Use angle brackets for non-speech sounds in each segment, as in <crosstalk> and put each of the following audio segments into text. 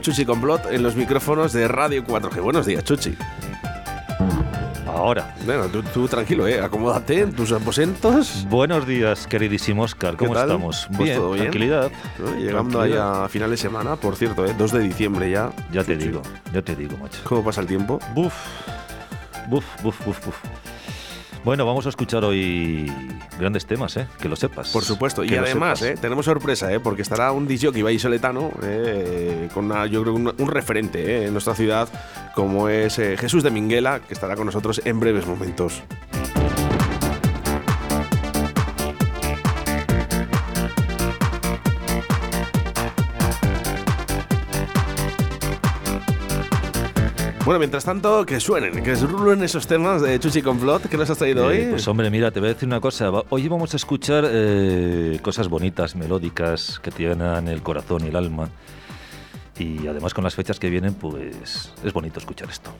Señor Chuchi Complot en los micrófonos de Radio 4G. Buenos días, Chuchi. Ahora. Bueno, tú, tú tranquilo, ¿eh? Acomódate en tus aposentos. Buenos días, queridísimo Oscar. ¿Qué ¿Cómo tal? estamos? Pues bien, todo bien. tranquilidad. ¿no? Llegando ahí Tranquilidad. a final de semana, por cierto, ¿eh? 2 de diciembre ya. Ya te digo, ya te digo, macho. ¿Cómo pasa el tiempo? Buf, buf, buf, buf, buf. Bueno, vamos a escuchar hoy grandes temas, ¿eh? Que lo sepas. Por supuesto. Y Que además. ¿eh? tenemos sorpresa, ¿eh? Porque estará un disc jockey vallisoletano, eh, con una, yo creo un, un referente ¿eh? en nuestra ciudad, como es Jesús de Minguela, que estará con nosotros en breves momentos. Bueno, mientras tanto, que suenen, que rulen esos temas de Chuchi Complot que nos has traído Eh, hoy. Pues hombre, mira, te voy a decir una cosa. Hoy vamos a escuchar eh, cosas bonitas, melódicas, que te llenan el corazón y el alma. Y además con las fechas que vienen, pues es bonito escuchar esto.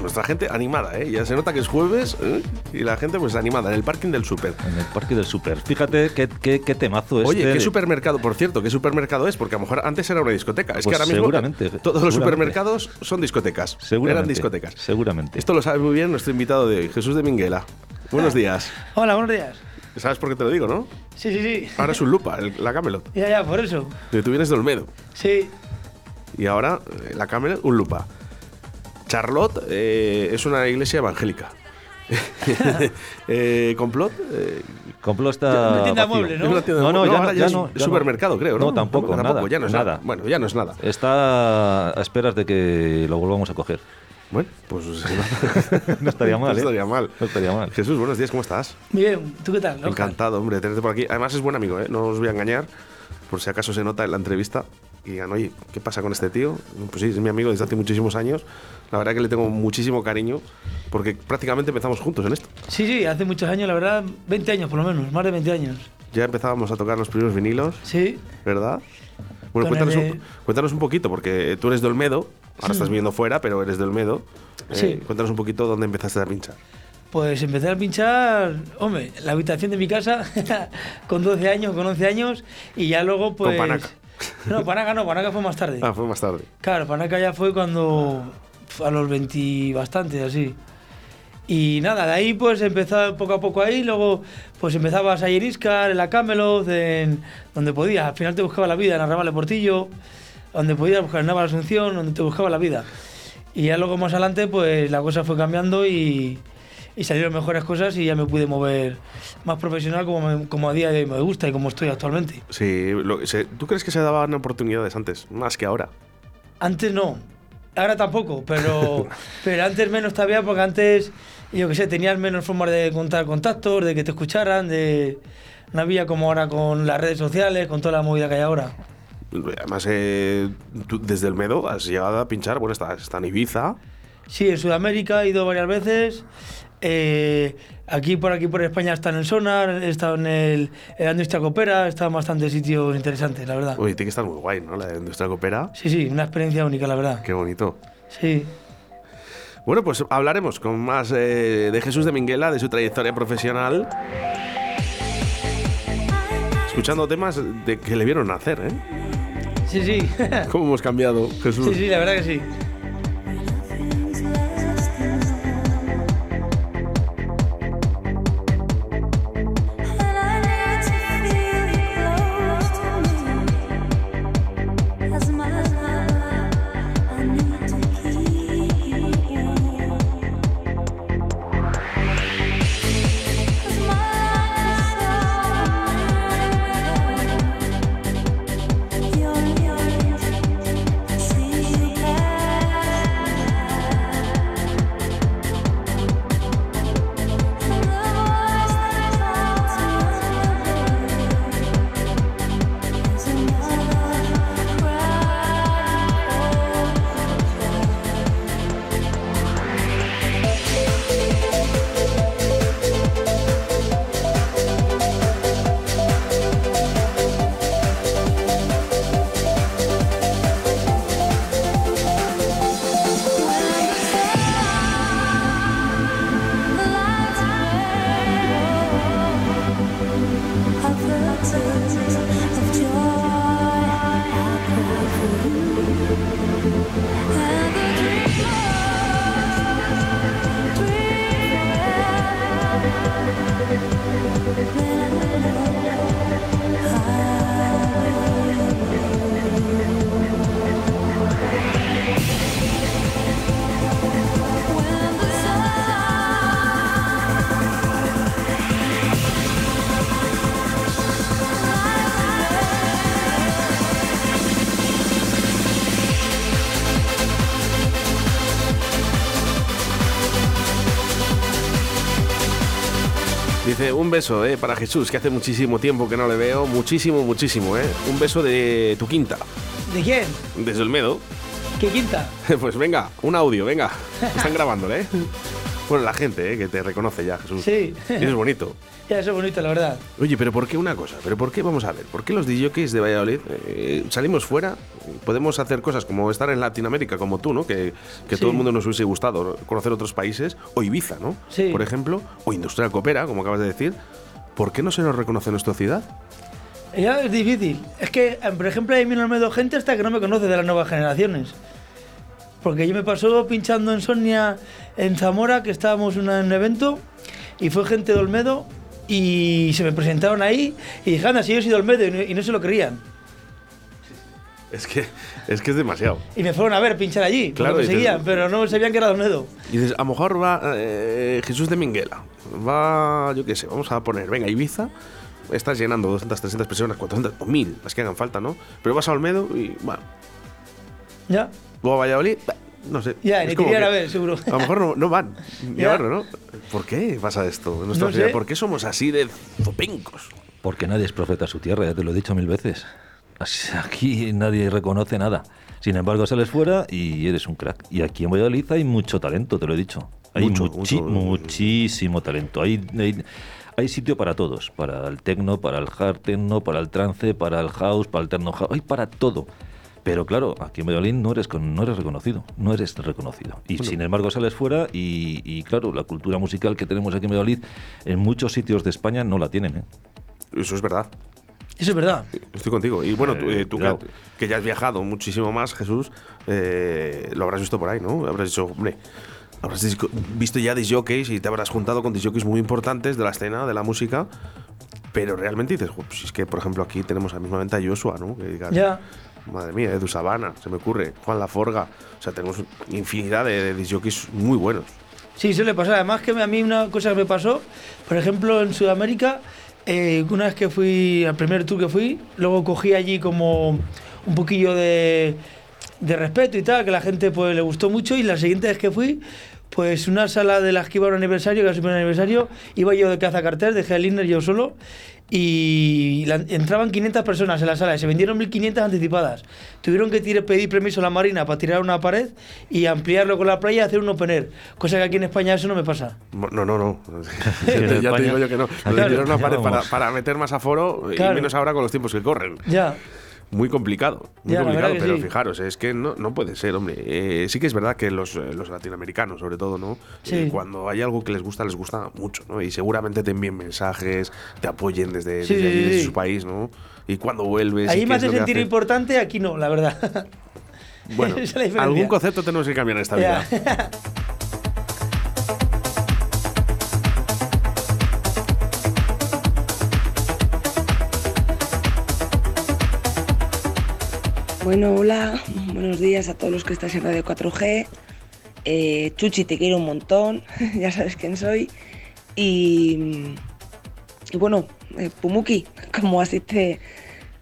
Nuestra gente animada, ¿eh? Ya se nota que es jueves ¿eh? y la gente pues animada en el parking del súper. En el parque del super. Fíjate qué, qué, qué temazo este. Oye, ¿qué de- supermercado, por cierto, qué supermercado es? Porque a lo mejor antes era una discoteca. Es Pues que ahora mismo seguramente, todos los seguramente. supermercados son discotecas. Seguramente. Eran discotecas. Seguramente. Esto lo sabe muy bien nuestro invitado de hoy, Jesús de Minguela. Buenos días. Hola, buenos días. ¿Sabes por qué te lo digo, no? Sí, sí, sí. Ahora es un lupa, el- la Camelot. Ya, ya, por eso. De tú vienes de Olmedo. Sí. Y ahora eh, la Camelot, un lupa. Charlotte eh, es una iglesia evangélica. <laughs> eh, complot, eh, Complot está. Una tienda vacío. mueble, ¿no? tienda- No, no, ya ahora no, ya es no, ya no. supermercado, creo, ¿no? No, tampoco, nada, ya no es nada. nada. Bueno, ya no es nada. Está a esperas de que lo volvamos a coger. Bueno, pues <laughs> No estaría <laughs> mal, no ¿eh? estaría mal. No estaría mal. Jesús, buenos días, ¿cómo estás? Muy bien, ¿tú qué tal? Encantado, hombre, de tenerte por aquí. Además es buen amigo, ¿eh? No os voy a engañar, por si acaso se nota en la entrevista y digan, oye, ¿qué pasa con este tío? Pues sí, es mi amigo desde hace muchísimos años. La verdad que le tengo muchísimo cariño porque prácticamente empezamos juntos en esto. Sí, sí, hace muchos años, la verdad, 20 años por lo menos, más de 20 años. Ya empezábamos a tocar los primeros vinilos, Sí. ¿verdad? Bueno, Con cuéntanos, el un, cuéntanos un poquito, porque tú eres de Olmedo, ahora estás viviendo fuera, pero eres de Olmedo. Eh, Sí. Cuéntanos un poquito dónde empezaste a pinchar. Pues empecé a pinchar, hombre, la habitación de mi casa <laughs> con 12 años, con 11 años y ya luego pues... Panaca. No, Panaca no, Panaca fue más tarde. Ah, fue más tarde. Claro, Panaca ya fue cuando a los 20 bastante, así. Y nada, de ahí pues empezaba poco a poco ahí, luego pues empezabas a ir Iscar, en la Camelot, en donde podías. Al final te buscaba la vida en Arrabal Portillo, donde podías buscar en Nava Asunción, donde te buscaba la vida. Y ya luego más adelante pues la cosa fue cambiando y, y salieron mejores cosas y ya me pude mover más profesional como, me- como a día de hoy me gusta y como estoy actualmente. Sí, lo- se- ¿tú crees que se daban oportunidades antes, más que ahora? Antes no, ahora tampoco, pero, <laughs> pero antes menos todavía porque antes, yo qué sé, tenías menos formas de contar contactos, de que te escucharan, de no había como ahora con las redes sociales, con toda la movida que hay ahora. Además, eh, tú desde el Medo has llegado a pinchar, bueno, está, está en Ibiza. Sí, en Sudamérica he ido varias veces. eh, aquí por aquí por España está en el Sonar, he estado en el en la industria copera, estado en bastantes sitios interesantes, la verdad. Oye, tiene que estar muy guay, ¿no? La industria coopera. Sí, sí, una experiencia única, la verdad. Qué bonito. Sí. Bueno, pues hablaremos con más eh, de Jesús de Minguela, de su trayectoria profesional. Escuchando temas de que le vieron nacer, ¿eh? Sí, sí. ¿Cómo hemos cambiado, <laughs> Jesús? sí, sí, la verdad que sí. Un beso eh, para Jesús, que hace muchísimo tiempo que no le veo. Muchísimo, muchísimo, ¿eh? Un beso de tu quinta, ¿De quién? desde el Medo. ¿Qué quinta? <laughs> Pues venga, un audio, venga. Están grabándole, ¿eh? <laughs> Bueno, la gente, ¿eh? que te reconoce ya, Jesús. Sí. Y eso es bonito. <laughs> Ya, eso es bonito, la verdad. Oye, pero ¿por qué una cosa? ¿Pero por qué, vamos a ver, por qué los DJs de Valladolid eh, salimos fuera? Podemos hacer cosas como estar en Latinoamérica, como tú, ¿no? Que, que Sí. todo el mundo nos hubiese gustado ¿no? conocer otros países, o Ibiza, ¿no? Sí. Por ejemplo, o Industrial Coopera, como acabas de decir. ¿Por qué no se nos reconoce nuestra ciudad? Ya es difícil. Es que, eh, por ejemplo, a mí no me do gente hasta que no me conoce de las nuevas generaciones. Porque yo me pasó pinchando en Sonia, en Zamora, que estábamos en un evento, y fue gente de Olmedo, y se me presentaron ahí, y dije, anda, si yo soy de Olmedo, y no, y no se lo creían. Es que es, que es demasiado. Y me fueron a ver pinchar allí, Claro, te- seguían, pero no sabían que era de Olmedo. Y dices, a lo mejor va eh, Jesús de Minguela. Va, yo qué sé, vamos a poner, venga, Ibiza. Estás llenando 200, 300 personas, 400 o 1000, las que hagan falta, ¿no? Pero vas a Olmedo y, bueno, Ya, luego a Valladolid, no sé. ya, es ni como que a ver, seguro. A lo mejor no, no van. <laughs> Ni Ya. a verlo, ¿no? ¿Por qué pasa esto en nuestra No sé. ¿Por qué somos así de zopencos? Porque nadie es profeta a su tierra, ya te lo he dicho mil veces. Aquí nadie reconoce nada. Sin embargo, sales fuera y eres un crack. Y aquí en Valladolid hay mucho talento, te lo he dicho. Hay Mucho, muchi- mucho. muchísimo talento. Hay, hay, hay sitio para todos. Para el techno, para el hard techno, para el trance, para el house, para el techno house. Hay para todo. Pero claro, aquí en Valladolid no eres, con- no eres reconocido. No eres reconocido. Y sin embargo sales fuera y, y, claro, la cultura musical que tenemos aquí en Valladolid en muchos sitios de España no la tienen. ¿eh? Eso es verdad. Eso es verdad. Estoy contigo. Y bueno, tú, Eh, eh, tú que, cuidado. que ya has viajado muchísimo más, Jesús, eh, lo habrás visto por ahí, ¿no? Habrás dicho, hombre, habrás visto ya disjockeys y te habrás juntado con disjockeys muy importantes de la escena, de la música. Pero realmente dices, "Jo, pues es que, por ejemplo, aquí tenemos a mismamente a Joshua, ¿no? Que digas, Ya. Madre mía, Edu Sabana, se me ocurre, Juan Laforga. O sea, tenemos infinidad de, de muy buenos. Sí, suele pasar. Además que a mí una cosa que me pasó, por ejemplo, en Sudamérica, eh, una vez que fui, al primer tour que fui, luego cogí allí como un poquillo de, de respeto y tal, que la gente pues le gustó mucho y la siguiente vez que fui, pues una sala de las que iba a un aniversario, que era su primer aniversario, iba yo de caza cartel, dejé el Inner yo solo y la- entraban 500 personas en la sala y se vendieron 1500 anticipadas. Tuvieron que tire- pedir permiso a la Marina para tirar una pared y ampliarlo con la playa y hacer un open air, cosa que aquí en España eso no me pasa. No, no, no. <laughs> <laughs> ya, te, digo yo que no. Claro. Dieron una pared para, meter más aforo y menos ahora con los tiempos que corren. Ya. Muy complicado, muy Ya, complicado, pero sí. fijaros, es que no, no puede ser, hombre. Eh, sí que es verdad que los, eh, los latinoamericanos, sobre todo, ¿no? Sí. Eh, cuando hay algo que les gusta, les gusta mucho, ¿no? Y seguramente te envíen mensajes, te apoyen desde, Sí, desde allí, desde su país, ¿no? Y cuando vuelves. Ahí lo que sentir importante, aquí no, la verdad. Bueno, <laughs> algún concepto tenemos que cambiar en esta vida. <laughs> Bueno, hola, buenos días a todos los que estáis en Radio 4G. Eh, Chuchi, te quiero un montón, <laughs> ya sabes quién soy. Y, bueno, eh, Pumuki, <laughs> como así te,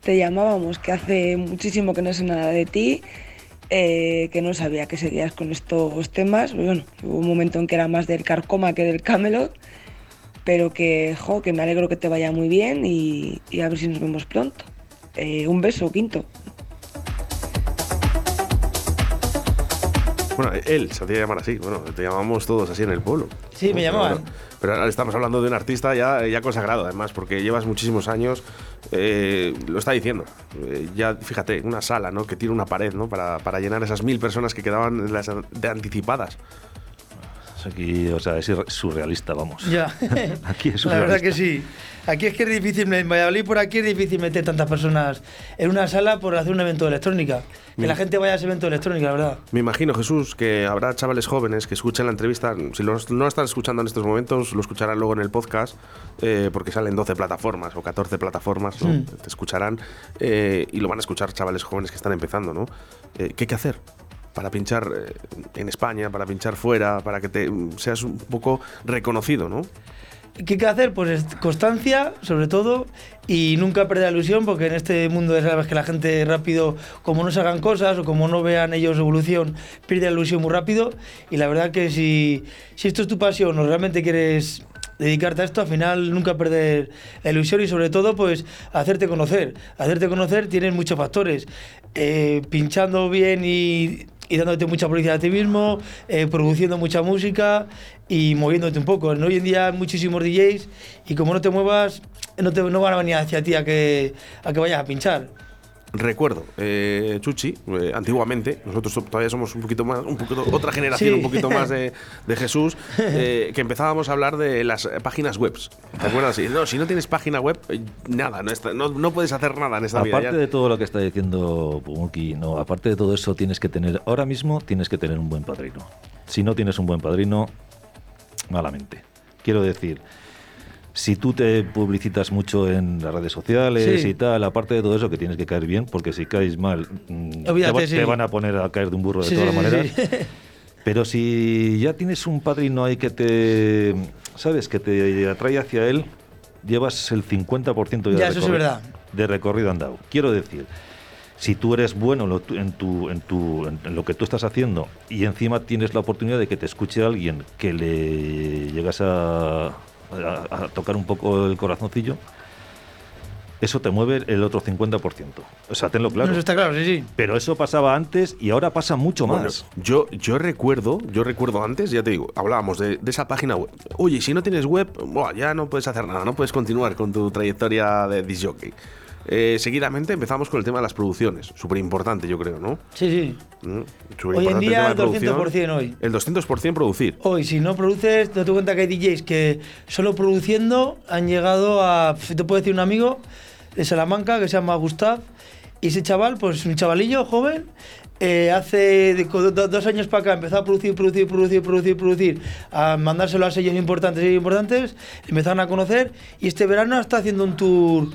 te llamábamos, que hace muchísimo que no sé nada de ti, eh, que no sabía que seguías con estos temas. Bueno, hubo un momento en que era más del carcoma que del Camelot, pero que, jo, que me alegro que te vaya muy bien y, y a ver si nos vemos pronto. Eh, un beso, Quinto. Bueno, él se hacía llamar así. Bueno, te llamamos todos así en el pueblo. Sí, me llamaban. bueno, Pero ahora estamos hablando de un artista ya, ya consagrado, además, porque llevas muchísimos años. eh, lo está diciendo. Eh, ya, fíjate, una sala, ¿no? Que tiene una pared, ¿no? Para, para llenar esas mil personas que quedaban las de anticipadas. Es Aquí, o sea, es surrealista, vamos. Ya. <laughs> Aquí es La verdad surrealista. que sí. Aquí es que es difícil, en Valladolid por aquí es difícil meter tantas personas en una sala por hacer un evento de electrónica. Que la gente vaya a ese evento de electrónica, la verdad. Me imagino, Jesús, que habrá chavales jóvenes que escuchen la entrevista. Si no lo están escuchando en estos momentos, lo escucharán luego en el podcast, eh, porque salen 12 plataformas o 14 plataformas, ¿no? Mm. Te escucharán eh, y lo van a escuchar chavales jóvenes que están empezando, ¿no? Eh, ¿Qué hay que hacer? Para pinchar en España, para pinchar fuera, para que te seas un poco reconocido, ¿no? ¿Qué hay que hacer? Pues es constancia, sobre todo, y nunca perder la ilusión, porque en este mundo ya sabes que la gente rápido, como no se hagan cosas o como no vean ellos evolución, pierde la ilusión muy rápido. Y la verdad que si, si esto es tu pasión o realmente quieres dedicarte a esto, al final nunca perder la ilusión y sobre todo pues hacerte conocer. Hacerte conocer tienen muchos factores. Eh, pinchando bien y y dándote mucha publicidad a ti mismo, eh, produciendo mucha música y moviéndote un poco. Hoy en día hay muchísimos DJs y como no te muevas, no, te, no van a venir hacia ti a que, a que vayas a pinchar. Recuerdo, eh, Chuchi, eh, antiguamente, nosotros so- todavía somos un poquito más, un poquito, otra generación, Sí. un poquito más de, de Jesús, <laughs> eh, que empezábamos a hablar de las páginas web. ¿Te acuerdas? Y, No, si no tienes página web, eh, nada, no, está- no, no puedes hacer nada en esta vida. Aparte de todo lo que está diciendo Pumuki, no, aparte de todo eso tienes que tener, ahora mismo tienes que tener un buen padrino. Si no tienes un buen padrino, malamente. Quiero decir, si tú te publicitas mucho en las redes sociales Sí. y tal, aparte de todo eso que tienes que caer bien, porque si caes mal, mm, te, Olvídate, va- sí. te van a poner a caer de un burro de Sí, todas maneras. <laughs> Pero si ya tienes un padrino ahí que te, ¿sabes? Que te atrae hacia él, llevas el 50% ya Ya, de, eso sí es recorri- verdad. de recorrido andado. Quiero decir, si tú eres bueno en lo, tu- en, tu, en, tu, en, en lo que tú estás haciendo y encima tienes la oportunidad de que te escuche alguien que le llegas a, a- a tocar un poco el corazoncillo, eso te mueve el otro 50%. O sea, tenlo claro. Eso está claro, sí, sí. Pero eso pasaba antes y ahora pasa mucho Bueno, más. yo, yo recuerdo, yo recuerdo antes, ya te digo, hablábamos de, de esa página web. Oye, si no tienes web, buah, ya no puedes hacer nada, no puedes continuar con tu trayectoria de disc jockey. Eh, seguidamente empezamos con el tema de las producciones, súper importante yo creo, ¿no? Sí, sí. Mm, Hoy en día de el 200% producción. hoy. El 200% producir. Hoy, si no produces, te das cuenta que hay DJs que solo produciendo han llegado a. Te puedo decir un amigo de Salamanca que se llama Gustav. Y ese chaval, pues un chavalillo joven, eh, hace de- co- do- dos años para acá empezó a producir, producir, producir, producir, producir, a mandárselo a sellos importantes, sellos importantes, empezaron a conocer y este verano está haciendo un tour.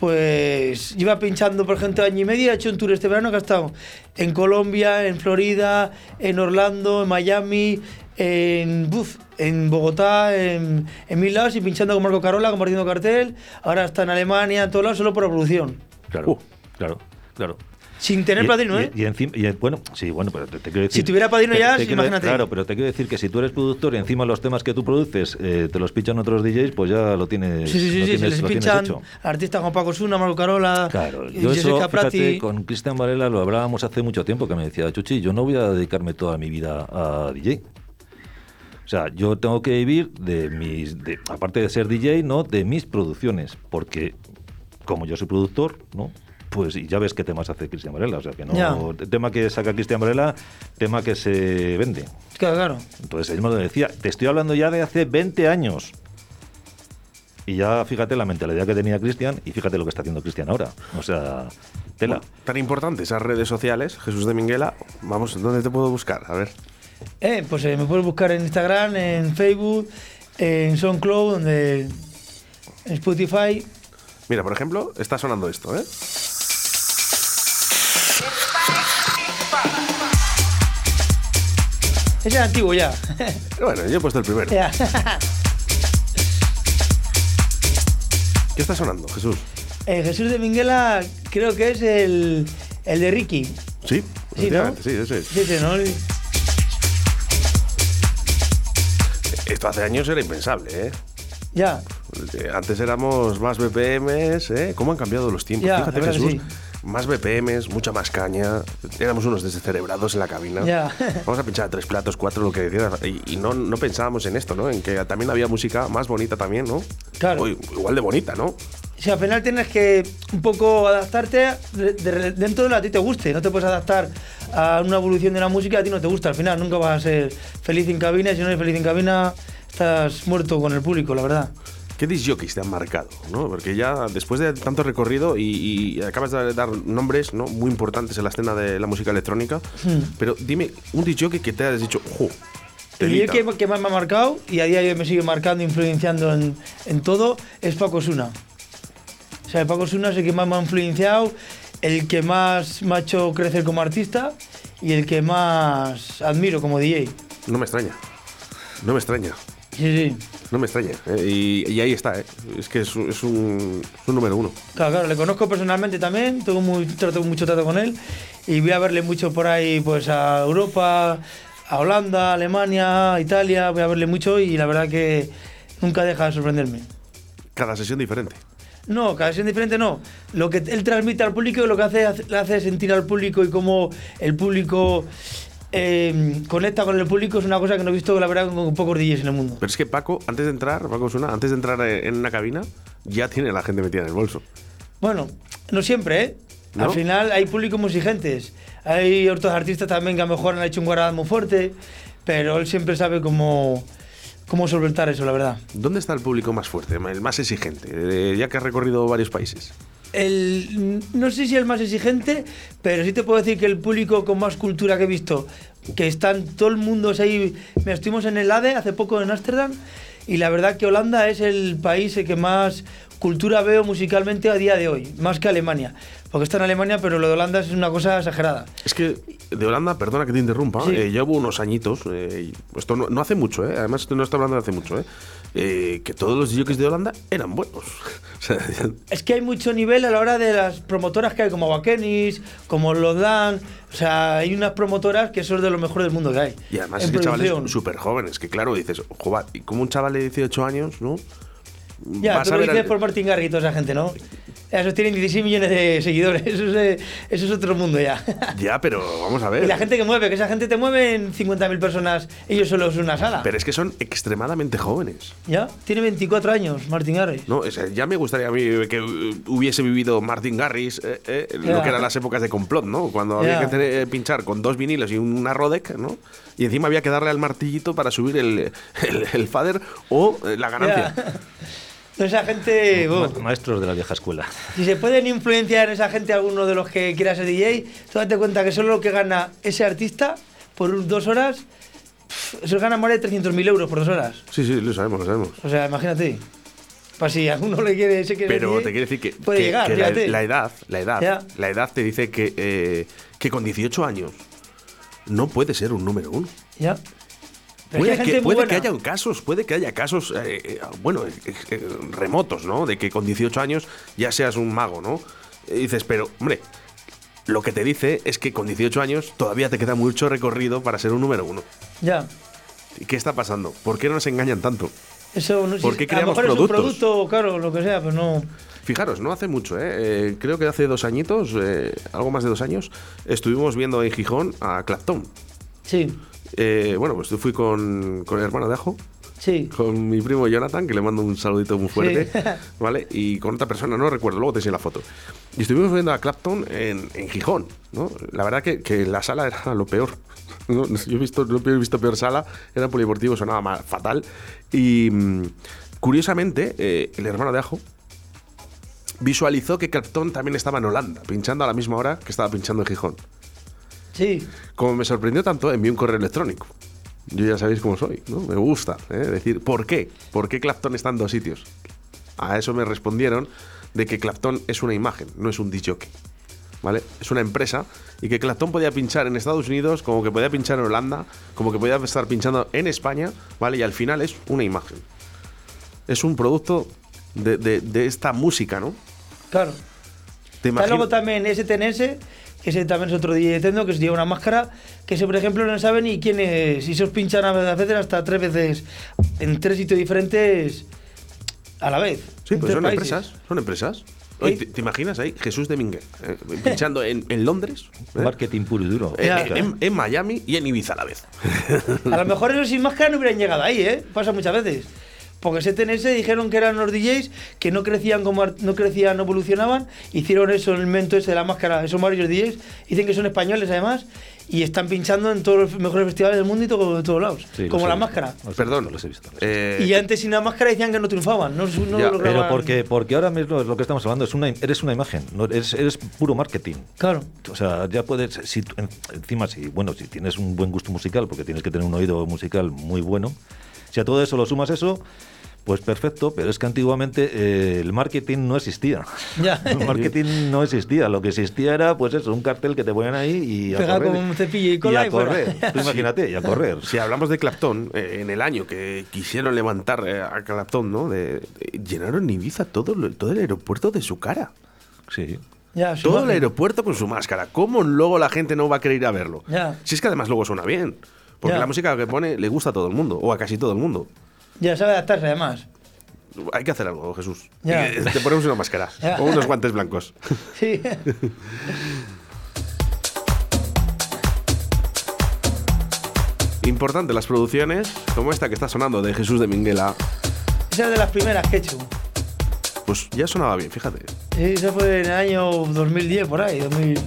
Pues lleva pinchando por ejemplo año y medio, ha hecho un tour este verano que ha estado en Colombia, en Florida, en Orlando, en Miami, en, buf, en Bogotá, en, en mil lados y pinchando con Marco Carola, compartiendo cartel. Ahora está en Alemania, en todos lados, solo por la producción. Claro, Uh. claro, claro. Sin tener Y- padrino, y- ¿eh? Y, encima, y, bueno, sí, bueno, pero te, te quiero decir. Si tuviera padrino te- ya, te quiero- imagínate. Claro, pero te quiero decir que si tú eres productor y encima los temas que tú produces eh, te los pichan otros DJs, pues ya lo tienes. Sí, sí, sí, lo sí, se tienes- les pinchan artistas como Paco Suna, Marco Carola, Claro, y yo eso, Jessica Prati. fíjate, con Cristian Varela lo hablábamos hace mucho tiempo, que me decía, Chuchi, yo no voy a dedicarme toda mi vida a DJ. O sea, yo tengo que vivir de mis, de- aparte de ser DJ, ¿no? De mis producciones, porque como yo soy productor, ¿no? Pues y ya ves qué temas hace Cristian Varela, o sea que no, Ya. tema que saca Cristian Varela, tema que se vende. Claro, claro. Entonces él me lo decía, te estoy hablando ya de hace 20 años. Y ya fíjate la mentalidad que tenía Cristian y fíjate lo que está haciendo Cristian ahora. O sea, tela. Tan importante esas redes sociales, Jesús de Minguela. Vamos, ¿dónde te puedo buscar? A ver. Eh, pues eh, me puedes buscar en Instagram, en Facebook, en SoundCloud, donde, en Spotify. Mira, por ejemplo, está sonando esto, ¿eh? Ese es antiguo ya. <laughs> Bueno, yo he puesto el primero. Ya. ¿Qué está sonando, Jesús? Eh, Jesús de Minguela creo que es el, el de Ricky. Sí, Sí, sí, ese es. Sí, sí, ¿no? Esto hace años era impensable, ¿eh? Ya. Antes éramos más BPMs, ¿eh? ¿Cómo han cambiado los tiempos? Ya, Fíjate, Jesús. Más BPMs, mucha más caña. Éramos unos descerebrados en la cabina. Ya. Vamos a pinchar tres platos, cuatro, lo que decías. Y, y no, no pensábamos en esto, ¿no? En que también había música más bonita también, ¿no? Claro. O igual de bonita, ¿no? Si al final tienes que un poco adaptarte de- de- dentro de lo que a ti te guste. No te puedes adaptar a una evolución de una música que a ti no te gusta. Al final nunca vas a ser feliz en cabina. y Si no eres feliz en cabina, estás muerto con el público, la verdad. ¿Qué disc jockeys te han marcado? ¿no? Porque ya después de tanto recorrido y, y acabas de dar nombres ¿no? muy importantes en la escena de la música electrónica, pero dime un disc jockey que te hayas dicho, ¡jo! El telita". que, que más me ha marcado, y a día de hoy me sigue marcando, influenciando en, en todo, es Paco Suna. O sea, Paco Suna es el que más me ha influenciado, el que más me ha hecho crecer como artista y el que más admiro como DJ. No me extraña. No me extraña. Sí, sí. No me extraña. ¿eh? Y, y ahí está, ¿eh? Es que es, un- es un, es un número uno. Claro, claro, le conozco personalmente también, tengo muy, trato, mucho trato con él y voy a verle mucho por ahí pues a Europa, a Holanda, Alemania, Italia, voy a verle mucho y la verdad que nunca deja de sorprenderme. cada sesión diferente. No, cada sesión diferente no. Lo que él transmite al público y lo que hace, hace- le hace sentir al público y cómo el público eh, conecta con el público es una cosa que no he visto, la verdad, con pocos DJs en el mundo. Pero es que Paco, antes de entrar, Paco Osuna, antes de entrar eh, en una cabina, ya tiene la gente metida en el bolso. Bueno, no siempre, ¿eh? ¿No? Al final hay públicos muy exigentes. Hay otros artistas también que a lo mejor han hecho un guardado muy fuerte, pero él siempre sabe cómo, cómo solventar eso, la verdad. ¿Dónde está el público más fuerte, el más exigente, eh, ya que has recorrido varios países? No sé si el más exigente, pero sí te puedo decir que el público con más cultura que he visto, que están todo el mundo ahí. Mira, estuvimos en el ADE hace poco en Ámsterdam y la verdad que Holanda es el país que más cultura veo musicalmente a día de hoy, más que Alemania. Porque está en Alemania, pero lo de Holanda es una cosa exagerada. Es que de Holanda, perdona que te interrumpa, Sí. eh, llevo unos añitos, eh, esto no, no hace mucho, eh, además esto no está hablando de hace mucho, eh, que todos los jockeys de Holanda eran buenos. <laughs> O sea, Es que hay mucho nivel a la hora de las promotoras que hay, como Bakenis, como Lodan. O sea, hay unas promotoras que son de lo mejor del mundo que hay. y además es que chavales súper jóvenes, que claro, dices, joder, y como un chaval de 18 años, ¿no? Ya, tú lo dices al- por Martín Garri y toda esa gente, ¿no? Esos tienen 16 millones de seguidores. <laughs> Eso es, eso es otro mundo ya. <laughs> Ya, pero vamos a ver. y la gente que mueve, que esa gente te mueve en 50.000 personas, ellos solo es una sala. Pero es que son extremadamente jóvenes. ¿Ya? Tiene 24 años, Martín Garri. No, o sea, ya me gustaría a mí que uh, hubiese vivido Martin Garris, eh, eh, lo que eran las épocas de complot, ¿no? Cuando Ya. había que tener- eh, pinchar con dos vinilos y una Rodec, ¿no? Y encima había que darle al martillito para subir el, <laughs> el, el fader o eh, la ganancia. Ya. Esa gente. Bueno, Maestros de la vieja escuela. Si se pueden influenciar en esa gente alguno de los que quiera ser DJ, tú date cuenta que solo lo que gana ese artista por dos horas, pff, eso gana más de 300.000 euros por dos horas. Sí, sí, lo sabemos, lo sabemos. O sea, imagínate. Para si alguno le quiere, se quiere Pero DJ, te quiero decir que, puede que- llegar, que la, edad, la edad, Ya. la edad te dice que, eh, que con 18 años no puede ser un número uno. Ya. Puede, que, puede que buena. haya casos, puede que haya casos, eh, eh, bueno, eh, remotos, ¿no? De que con 18 años ya seas un mago, ¿no? Y dices, pero, hombre, lo que te dice es que con 18 años todavía te queda mucho recorrido para ser un número uno. Ya. ¿Y qué está pasando? ¿Por qué nos engañan tanto? Eso no ¿Por si- qué a creamos lo mejor productos? Es un producto, claro, lo que sea, pero no. Fijaros, no hace mucho, ¿eh? Eh, creo que hace dos añitos, eh, algo más de dos años, estuvimos viendo en Gijón a Clapton. Sí, Eh, bueno, pues yo fui con, con el hermano de Ajo, sí. con mi primo Jonathan, que le mando un saludito muy fuerte, Sí. <laughs> ¿vale? Y con otra persona, no recuerdo, luego te enseño la foto. Y estuvimos viendo a Clapton en, en Gijón, ¿no? La verdad que, que la sala era lo peor. <laughs> ¿no? Yo he visto, no he visto peor sala, era polideportivo, sonaba mal, fatal. Y mm, curiosamente, eh, el hermano de Ajo visualizó que Clapton también estaba en Holanda, pinchando a la misma hora que estaba pinchando en Gijón. Sí. Como me sorprendió tanto, envié un correo electrónico. Yo ya sabéis cómo soy, ¿no? Me gusta, ¿eh? Decir, ¿por qué? ¿Por qué Clapton está en dos sitios? A eso me respondieron de que Clapton es una imagen, no es un disc ¿Vale? Es una empresa y que Clapton podía pinchar en Estados Unidos, como que podía pinchar en Holanda, como que podía estar pinchando en España, ¿vale? Y al final es una imagen. Es un producto de, de- de esta música, ¿no? Claro. Te Está luego también STNS, ese también es otro DJ de techno, que se lleva una máscara, que ese, por ejemplo, no sabe ni quién es. Y se os pinchan a veces hasta tres veces en tres sitios diferentes a la vez. Sí, pues son países. empresas, son empresas. Oye. ¿te, te imaginas ahí Jesús de Mingue eh, pinchando en, en Londres? ¿eh? Marketing puro y duro. Eh, eh, en, en Miami y en Ibiza a la vez. A lo mejor esos sin máscara no hubieran llegado ahí, ¿eh? Pasa muchas veces. Porque STNS dijeron que eran los DJs que no crecían como no crecían, no evolucionaban, hicieron eso, el invento ese de la máscara, esos varios DJs, dicen que son españoles además, y están pinchando en todos los mejores festivales del mundo y todo, de todos lados, Sí, como la máscara. Perdón. visto, los he visto, los he visto. Eh, Y antes sin la máscara decían que no triunfaban, no, no Ya, lograban- Pero porque, porque ahora mismo es lo que estamos hablando, es una, eres una imagen, no, eres, eres puro marketing. Claro. O sea, ya puedes, si, en- encima, si, bueno, si tienes un buen gusto musical, porque tienes que tener un oído musical muy bueno, si a todo eso lo sumas eso, pues perfecto, pero es que antiguamente eh, el marketing no existía. <laughs> Ya. El marketing no existía, lo que existía era, pues eso, un cartel que te ponían ahí y a Pegado correr. con un cepillo y cola a y fuera. correr. <laughs> Tú imagínate, y a correr. si hablamos de Clapton, eh, en el año que quisieron levantar eh, a Clapton, ¿no? De, de- llenaron en Ibiza todo, lo- todo el aeropuerto de su cara. Sí. Ya, su Todo el aeropuerto con su máscara. ¿Cómo luego la gente no va a querer ir a verlo? Ya. Si es que además luego suena bien. Porque Ya. la música que pone le gusta a todo el mundo, o a casi todo el mundo. Ya sabe adaptarse además. Hay que hacer algo, Jesús. Ya. Te ponemos una máscara <laughs> Ya. o unos guantes blancos. <laughs> Sí. Importante las producciones, como esta que está sonando de Jesús de Minguela, Esa es de las primeras que he hecho. pues ya sonaba bien, fíjate. Esa fue en el año 2010, por ahí. 2000.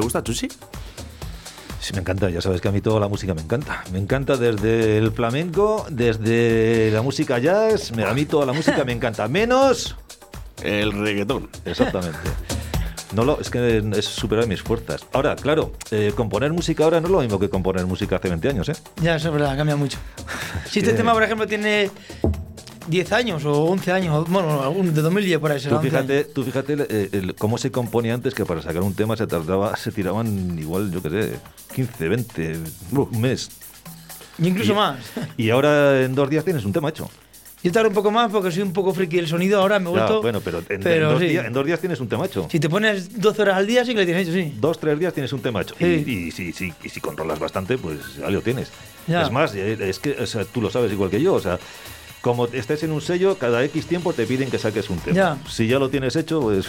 ¿Te gusta Chuchi? Sí, me encanta, ya sabes que a mí toda la música me encanta. Me encanta desde el flamenco, desde la música jazz, me- a mí toda la música me encanta, menos... El reggaetón. Exactamente. No lo, es que es superar mis fuerzas. Ahora, claro, eh, componer música ahora no es lo mismo que componer música hace 20 años, ¿eh? Ya, eso es verdad, cambia mucho. <laughs> Si este tema, por ejemplo, tiene 10 años o 11 años, bueno, de 2010 por ahí. Tú 11 fíjate, tú fíjate eh, el- cómo se componía antes que para sacar un tema se tardaba, se tiraban igual, yo qué sé, 15, 20, un mes. Y incluso y- más. Y ahora en dos días tienes un tema hecho. Yo tardo un poco más porque soy un poco friki del sonido, ahora me he Ya, vuelto... bueno, pero, en, en pero dos sí. días, en dos días tienes un tema hecho. Si te pones 12 horas al día, sí que lo tienes hecho, sí. Dos, tres días tienes un tema hecho. Sí. Y, y si, si- y si controlas bastante, pues ya lo tienes. Ya. Es más, eh, es que o sea, tú lo sabes igual que yo. O sea, como estés en un sello, cada X tiempo te piden que saques un tema. Ya. Si ya lo tienes hecho, pues.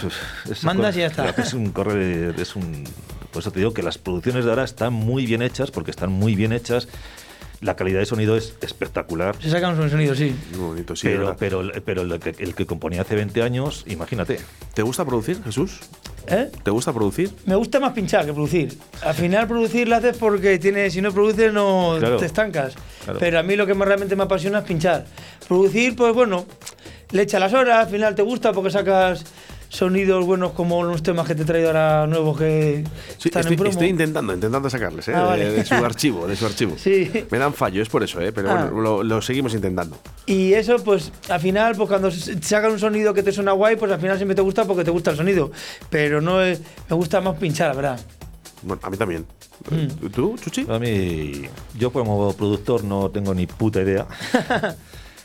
es- Mandas y ya está. Es un correr. Es un, por eso te digo que las producciones de ahora están muy bien hechas, porque están muy bien hechas. La calidad de sonido es espectacular. Se saca un sonido, sí. Muy bonito, sí. pero, pero, pero el, que, el que componía hace 20 años, imagínate. ¿Te gusta producir, Jesús? ¿Eh? ¿Te gusta producir? Me gusta más pinchar que producir. Al final producir lo haces porque tiene, si no produces no Claro. te estancas. Claro. Pero a mí lo que más realmente me apasiona es pinchar. Producir, pues bueno, le echa las horas, al final te gusta porque sacas sonidos buenos como los temas que te he traído ahora nuevos que Sí, están estoy, en promo. estoy intentando, intentando sacarles, ¿eh? Ah, de, vale. de su archivo, de su archivo. Sí. Me dan fallo, es por eso, ¿eh? Pero Ah. bueno, lo, lo seguimos intentando. Y eso, pues al final, pues cuando sacan un sonido que te suena guay, pues al final siempre te gusta porque te gusta el sonido. Pero no es, me gusta más pinchar, la verdad. Bueno, a mí también. Mm. ¿Tú, Chuchi? A mí, yo como productor no tengo ni puta idea. <laughs>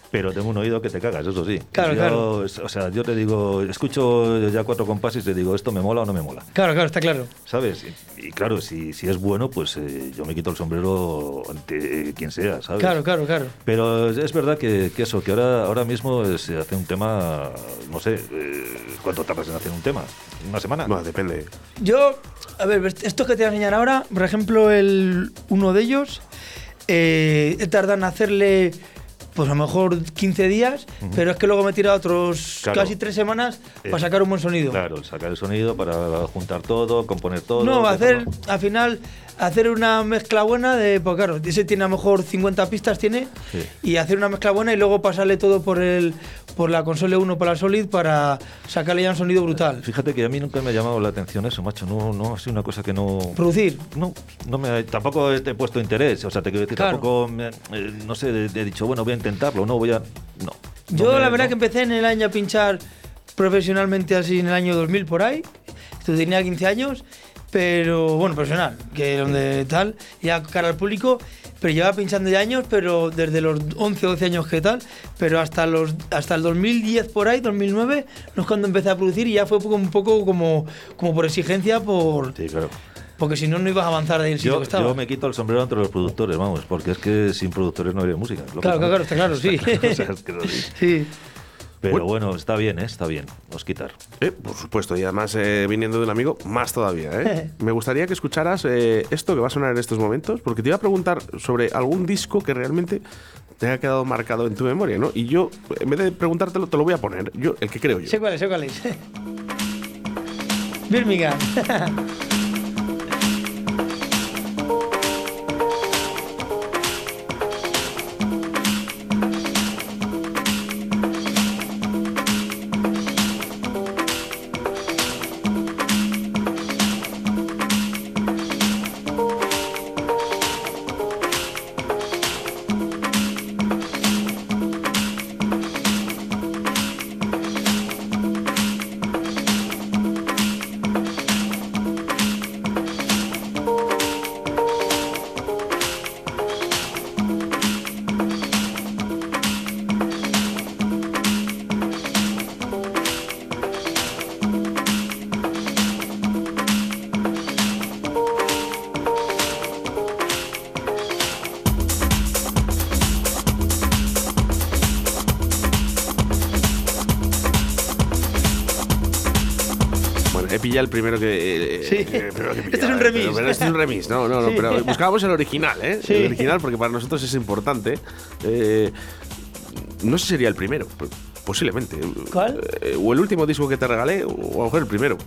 Pero tengo un oído que te cagas, eso sí. Claro, Yo, claro. O sea, yo te digo, escucho ya cuatro compases y te digo, ¿esto me mola o no me mola? Claro, claro, está claro. ¿Sabes? Y, y claro, si, si es bueno, pues eh, yo me quito el sombrero ante quien sea, ¿sabes? Claro, claro, claro. Pero es- verdad que, que eso, que ahora, ahora mismo eh, se hace un tema, no sé, eh, ¿cuánto tardas en hacer un tema? ¿Una semana? No, depende. Yo, a ver, estos que te voy a enseñar ahora, por ejemplo, el, uno de ellos, eh, he tardado en hacerle, pues a lo mejor 15 días, pero es que luego me he tirado otros Claro. casi tres semanas Eh, para sacar un buen sonido. Claro, sacar el sonido para juntar todo, componer todo. no, hacer, al final, hacer una mezcla buena de, pues claro, ese tiene a lo mejor 50 pistas, tiene, Sí. y hacer una mezcla buena y luego pasarle todo por el por la console 1, por la Solid, para sacarle ya un sonido brutal. Fíjate que a mí nunca me ha llamado la atención eso, macho. No, no, ha sido una cosa que no. Producir. No, no me, tampoco te he puesto interés. O sea, te quiero decir, Claro. tampoco, me- eh, no sé, he, he dicho, bueno, voy a intentarlo, no voy a. No. Yo No me- la verdad no. que empecé en el año a pinchar profesionalmente así en el año 2000 por ahí. Esto tenía 15 años, pero bueno, profesional, que donde tal, ya cara al público, pero llevaba pinchando ya años, pero desde los 11 o 12 años que tal, pero hasta los hasta el 2010 por ahí, 2009, no es cuando empecé a producir y ya fue un poco como, como por exigencia, por Sí, claro. porque si no, no ibas a avanzar de ahí el sitio Yo, que estaba. yo me quito el sombrero entre los productores, vamos, porque es que sin productores no habría música. Claro, claro, está claro, <laughs> sí. O sea, es que es así. sí. Pero bueno, está bien, ¿eh? está bien. Os quitar. Eh, por supuesto, y además eh, viniendo de un amigo, más todavía. ¿eh? <laughs> Me gustaría que escucharas eh, esto que va a sonar en estos momentos, porque te iba a preguntar sobre algún disco que realmente te haya quedado marcado en tu memoria, ¿no? Y yo, en vez de preguntártelo, te lo voy a poner. Yo, el que creo yo. Sé cuál es, sé cuál es. <laughs> Birmingham. <laughs> Pillado el primero que. eh, Sí. eh, primero que he Este es un eh, remix. Pero, pero este es un remix, no, no, no. Sí. Pero buscábamos el original, ¿eh? Sí. El original, porque para nosotros es importante. Eh, no sé si sería el primero, posiblemente. ¿Cuál? Eh, o el último disco que te regalé, o a lo mejor el primero.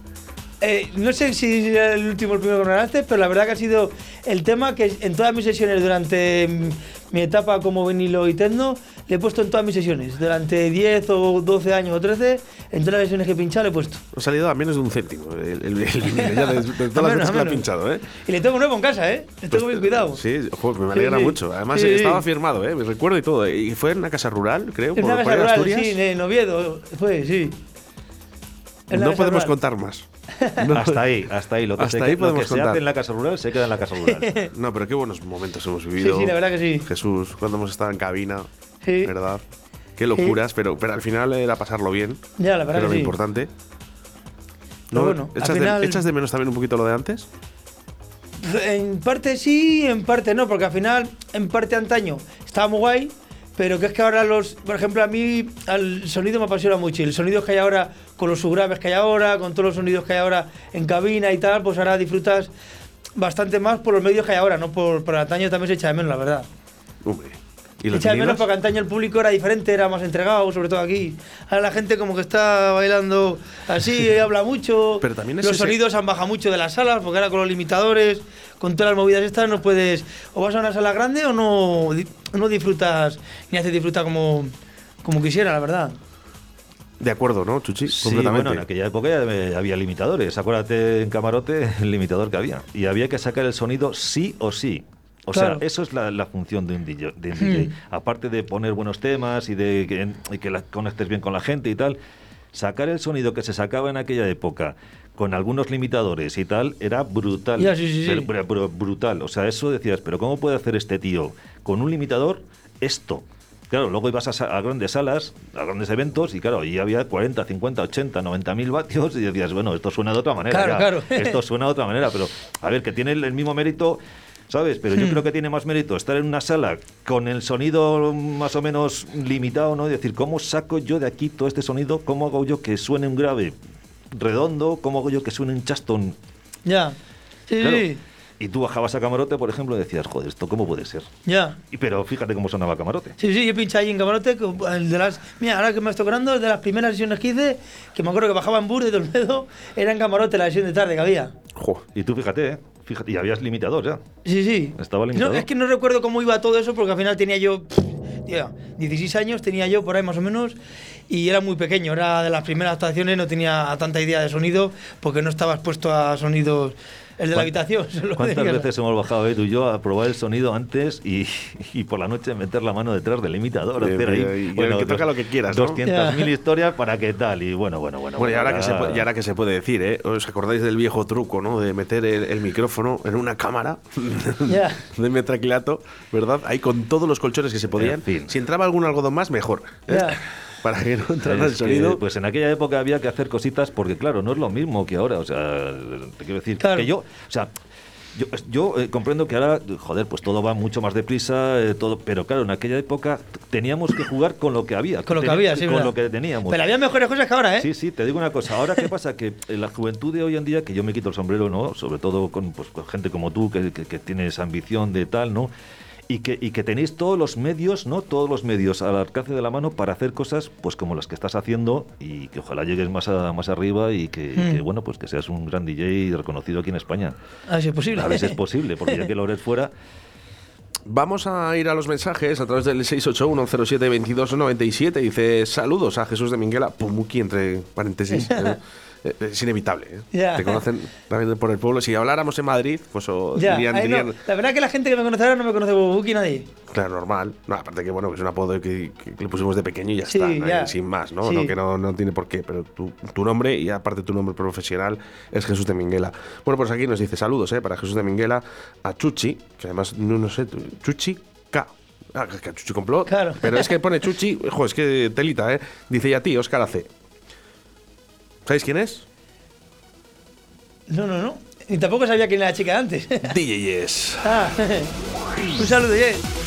Eh, no sé si era el último o el primero que me regalaste, pero la verdad que ha sido el tema que en todas mis sesiones durante mi etapa como vinilo y techno le he puesto en todas mis sesiones. Durante 10 o 12 años o 13, en todas las sesiones que he pinchado le he puesto. Ha salido a menos de un céntimo. El, el, el vinilo, ya de, de todas <laughs> las veces que lo he menos. pinchado, ¿eh? Y le tengo nuevo en casa, ¿eh? Le tengo bien cuidado. Sí, joder, me Sí, alegra sí. mucho. Además, Sí, eh, sí. estaba firmado, ¿eh? Me recuerdo y todo. Y fue en una casa rural, creo, En por, una por casa de rural, Asturias. sí, en Oviedo, fue, sí. En No podemos rural. contar más. <laughs> No. Hasta ahí, hasta ahí. Lo que, Hasta se, ahí lo que podemos se hace en la casa rural se queda en la casa rural. <laughs> No, pero qué buenos momentos hemos vivido. Sí, sí, la verdad que sí. Jesús, cuando hemos estado en cabina, Sí. ¿verdad? Qué locuras, pero, pero al final era pasarlo bien. Ya, la verdad Era que lo sí. importante. Bueno, al ¿Echas, final- de, echas de menos también un poquito lo de antes? En parte sí, en parte no, porque al final, en parte antaño estaba muy guay, pero que es que ahora los, por ejemplo, a mí el sonido me apasiona mucho. El sonido que hay ahora, con los subgraves que hay ahora, con todos los sonidos que hay ahora en cabina y tal, pues ahora disfrutas bastante más por los medios que hay ahora, no por, por antaño también se echa de menos, la verdad. Hombre. ¿Y los Echa de menos porque antaño el público era diferente, era más entregado, sobre todo aquí. Ahora la gente como que está bailando así, <laughs> habla mucho. Pero también es los ese- sonidos han bajado mucho de las salas, porque ahora con los limitadores, con todas las movidas estas, no puedes. O vas a una sala grande o no, no disfrutas, ni haces disfrutar como, como quisiera, la verdad. De acuerdo, ¿no, Chuchi? Sí, Completamente. bueno, en aquella época ya había limitadores. Acuérdate en camarote el limitador que había. Y había que sacar el sonido sí o sí. O Claro. sea, eso es la, la función de un DJ. de un DJ. Hmm. Aparte de poner buenos temas y de que, y que la- conectes bien con la gente y tal, sacar el sonido que se sacaba en aquella época con algunos limitadores y tal era brutal. Ya, sí, sí, sí. Pero- pero- pero brutal. O sea, eso decías, pero ¿cómo puede hacer este tío con un limitador esto? Claro, luego ibas a, a grandes salas, a grandes eventos, y claro, y había 40, 50, 80, 90 mil vatios, y decías, bueno, esto suena de otra manera. Claro, ya. claro. <laughs> Esto suena de otra manera, pero a ver, que tiene el, el mismo mérito, ¿sabes? Pero yo Hmm. creo que tiene más mérito estar en una sala con el sonido más o menos limitado, ¿no? Y decir, ¿cómo saco yo de aquí todo este sonido? ¿Cómo hago yo que suene un grave redondo? ¿Cómo hago yo que suene un chaston Ya. Sí, Claro. Y tú bajabas a camarote, por ejemplo, y decías, joder, ¿esto cómo puede ser? ya. Y, pero fíjate cómo sonaba camarote. Sí, sí, yo pinché ahí en camarote. El de las, mira, ahora que me estoy acordando, de las primeras sesiones que hice, que me acuerdo que bajaba en bus de Tolmedo, era en camarote la sesión de tarde que había. Jo, Y tú fíjate, ¿eh? Fíjate, y habías limitador ya. Sí, sí. Estaba limitado. No, es que no recuerdo cómo iba todo eso porque al final tenía yo, pff, tío, 16 años, tenía yo por ahí más o menos, y era muy pequeño, era de las primeras actuaciones, no tenía tanta idea de sonido porque no estaba expuesto a sonidos, el de la ¿Cuán- habitación. <laughs> solo ¿Cuántas veces hemos bajado tú y yo a probar el sonido antes y, y por la noche meter la mano detrás del limitador? Bien, hacer ahí, y que toca lo que quieras, ¿no? 200.000 historias para qué tal. Y bueno, bueno, bueno. Bueno, y ahora, ya- que se puede, y ahora que se puede decir, ¿eh? ¿Os acordáis del viejo truco, ¿no? De meter el, el micrófono en una cámara <laughs> Ya. de metraquilato, ¿verdad? Ahí con todos los colchones que se podían. En fin. Si entraba algún algodón más, mejor. ¿eh? Ya. Para que no entrara el sonido. pues en aquella época había que hacer cositas porque, claro, no es lo mismo que ahora. O sea, te quiero decir Claro. que yo, o sea, Yo, yo, eh, comprendo que ahora, joder, pues todo va mucho más deprisa, eh, todo, pero claro, en aquella época teníamos que jugar con lo que había. Con lo que había, sí, Con verdad. lo que teníamos. Pero había mejores cosas que ahora, ¿eh? Sí, sí, te digo una cosa. Ahora, ¿qué pasa? Que en la juventud de hoy en día, que yo me quito el sombrero, ¿no? Sobre todo con, pues, con gente como tú, que, que, que tienes ambición de tal, ¿no? Y que, y que tenéis todos los medios, ¿no? Todos los medios al alcance de la mano para hacer cosas, pues como las que estás haciendo y que ojalá llegues más, a- más arriba y que, Mm. que, bueno, pues que seas un gran DJ reconocido aquí en España. A ver si es posible. A ver si es posible, porque ya que lo eres fuera, <laughs> Vamos a ir a los mensajes a través del 681-07-2297. Dice saludos a Jesús de Minguela. Pumuki, entre paréntesis. <laughs> ¿eh? Es inevitable. ¿eh? Te conocen también por el pueblo. Si habláramos en Madrid, pues o Ya, dirían, no. dirían- La verdad que la gente que me conoce ahora no me conoce por Buki nadie. Claro, normal. No, aparte que bueno, que es un apodo que, que le pusimos de pequeño y ya Sí, está, sin más, ¿no? Sí. No, que no, no tiene por qué, pero tu, tu nombre y aparte tu nombre profesional es Jesús de Minguela. Bueno, pues aquí nos dice saludos, ¿eh? Para Jesús de Minguela, a Chuchi, que además, no, no sé, Chuchi K. Ah, que- Chuchi complot. Claro. Pero es que pone <laughs> Chuchi, ojo, es que telita, ¿eh? Dice y a ti, Óscar AC. ¿Sabéis quién es? No, no, no. Ni tampoco sabía quién era la chica antes. DJ Yes. ah, <laughs> un saludo, Jess.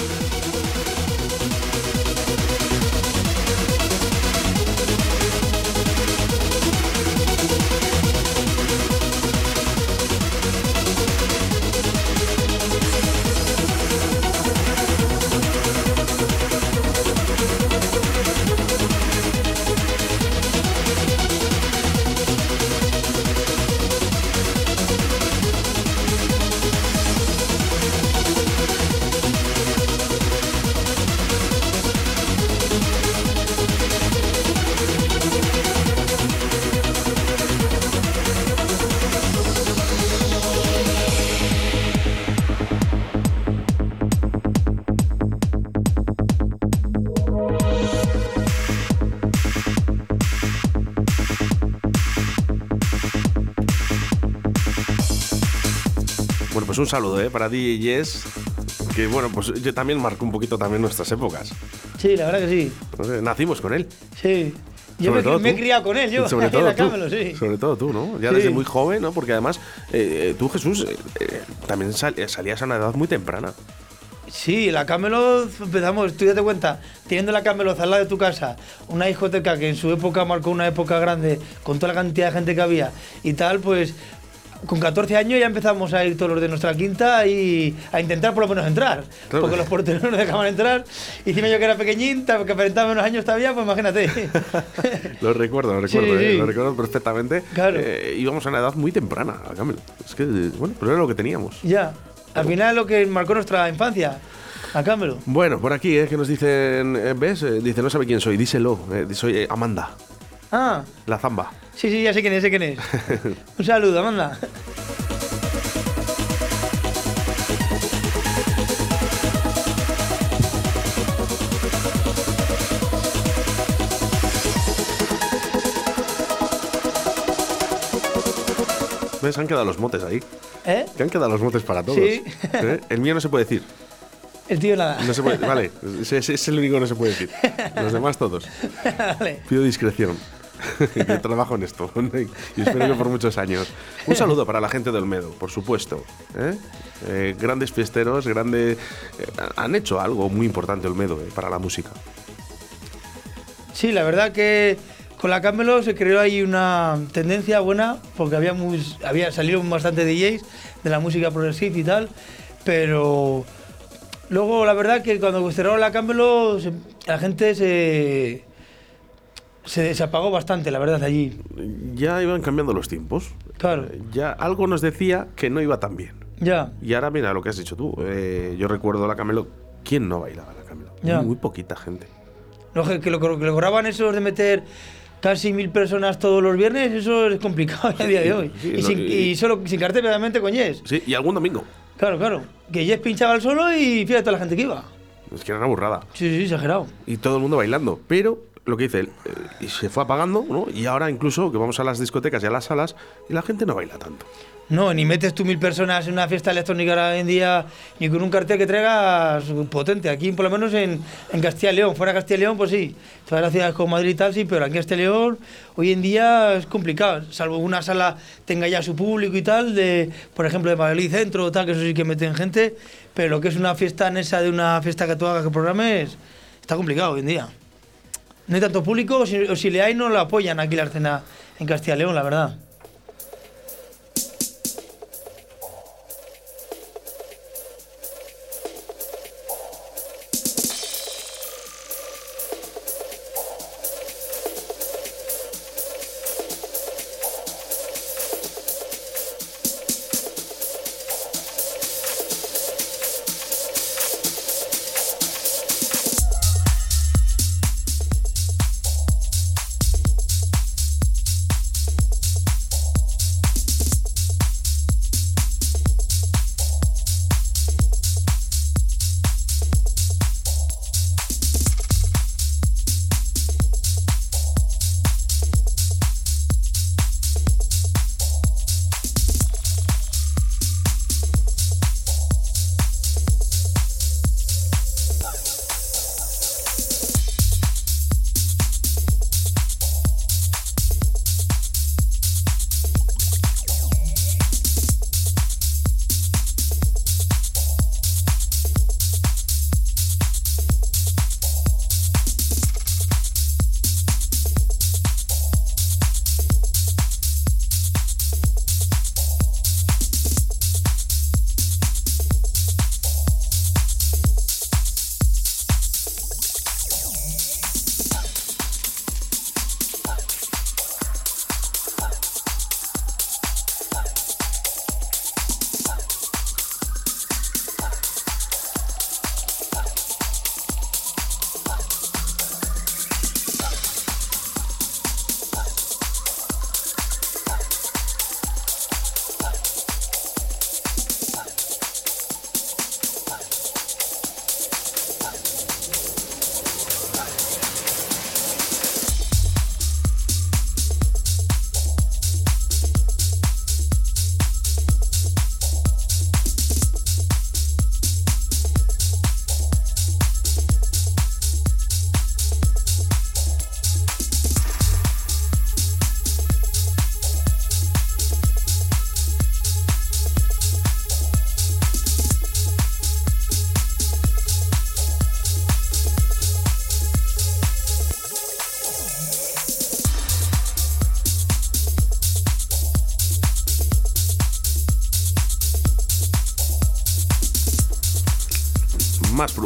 Un saludo, ¿eh? Para DJ Yes. Que bueno, pues yo también marco un poquito también nuestras épocas. Sí, la verdad que sí. No sé, nacimos con él. Sí. Yo Sobre me, todo me he criado con él, yo. Sobre <laughs> todo, la tú. Cámelo, sí. Sobre todo tú, ¿no? Ya Sí. desde muy joven, ¿no? Porque además, eh, eh, tú, Jesús, eh, también sal- salías a una edad muy temprana. Sí, la Camelot empezamos, tú date cuenta, teniendo la Camelot al lado de tu casa, una discoteca que en su época marcó una época grande, con toda la cantidad de gente que había y tal, pues con 14 años ya empezamos a ir todos los de nuestra quinta y a intentar por lo menos entrar, Claro. porque los porteros <laughs> no nos dejaban entrar. Y encima yo que era pequeñín, que aparentaba menos años todavía, pues imagínate. <laughs> Lo recuerdo, lo Sí, recuerdo, eh, sí. lo recuerdo perfectamente. Claro. Eh, íbamos a una edad muy temprana a Camel. Es que, bueno, pero era lo que teníamos. ya, al final lo que marcó nuestra infancia, a Camelot. Bueno, por aquí, ¿eh? Que nos dicen, eh, ¿ves? Eh, dice, no sabe quién soy, díselo. eh, soy eh, Amanda, Ah, la zamba. sí, sí, ya sé quién es, sé quién es. <laughs> Un saludo, Amanda. ¿Ves? Han quedado los motes ahí. ¿Eh? Que han quedado los motes para todos. Sí. ¿Eh? El mío no se puede decir. El tío nada. No se puede, vale, <laughs> ese es el único que no se puede decir. Los demás todos. Vale. Pido discreción. <laughs> Yo trabajo en esto <laughs> y espero que por muchos años. Un saludo para la gente de Olmedo, por supuesto. ¿eh? Eh, grandes fiesteros, grandes. eh, han hecho algo muy importante Olmedo para la música. Sí, la verdad que con la Camelo se creó ahí una tendencia buena porque había, muy, había salieron bastante DJs de la música progresiva y tal, pero luego la verdad que cuando cerraron la Camelo la gente se, se, se apagó bastante, la verdad, allí. Ya iban cambiando los tiempos. Claro. Eh, Ya algo nos decía que no iba tan bien. Ya, Y ahora mira lo que has dicho tú. Eh, yo recuerdo la Camelo. ¿Quién no bailaba la Camelo? Ya. Muy poquita gente. lo que, lo que lograban eso de meter casi mil personas todos los viernes, eso es complicado a día de hoy. sí, y, no, sin, y- y solo sin cartel, obviamente, con Yes. Sí, y algún domingo. Claro, claro. Que Yes pinchaba el solo y fíjate toda la gente que iba. Es que era una burrada. Sí, sí, exagerado. y todo el mundo bailando. Pero lo que dice eh, y se fue apagando. Y ahora incluso que vamos a las discotecas y a las salas y la gente no baila tanto. No, ni metes tú mil personas en una fiesta electrónica ahora en día, ni con un cartel que traigas potente. Aquí, por lo menos en, en Castilla y León. Fuera de Castilla y León, pues sí. Todas las ciudades como Madrid y tal, sí, pero aquí en Castilla y León, hoy en día es complicado. Salvo una sala tenga ya su público y tal, de, por ejemplo, de Madrid Centro o tal, que eso sí que meten gente. Pero lo que es una fiesta en esa de una fiesta que tú hagas que programes, está complicado hoy en día. No hay tanto público, o si, o si le hay, no lo apoyan aquí la escena en Castilla y León, la verdad.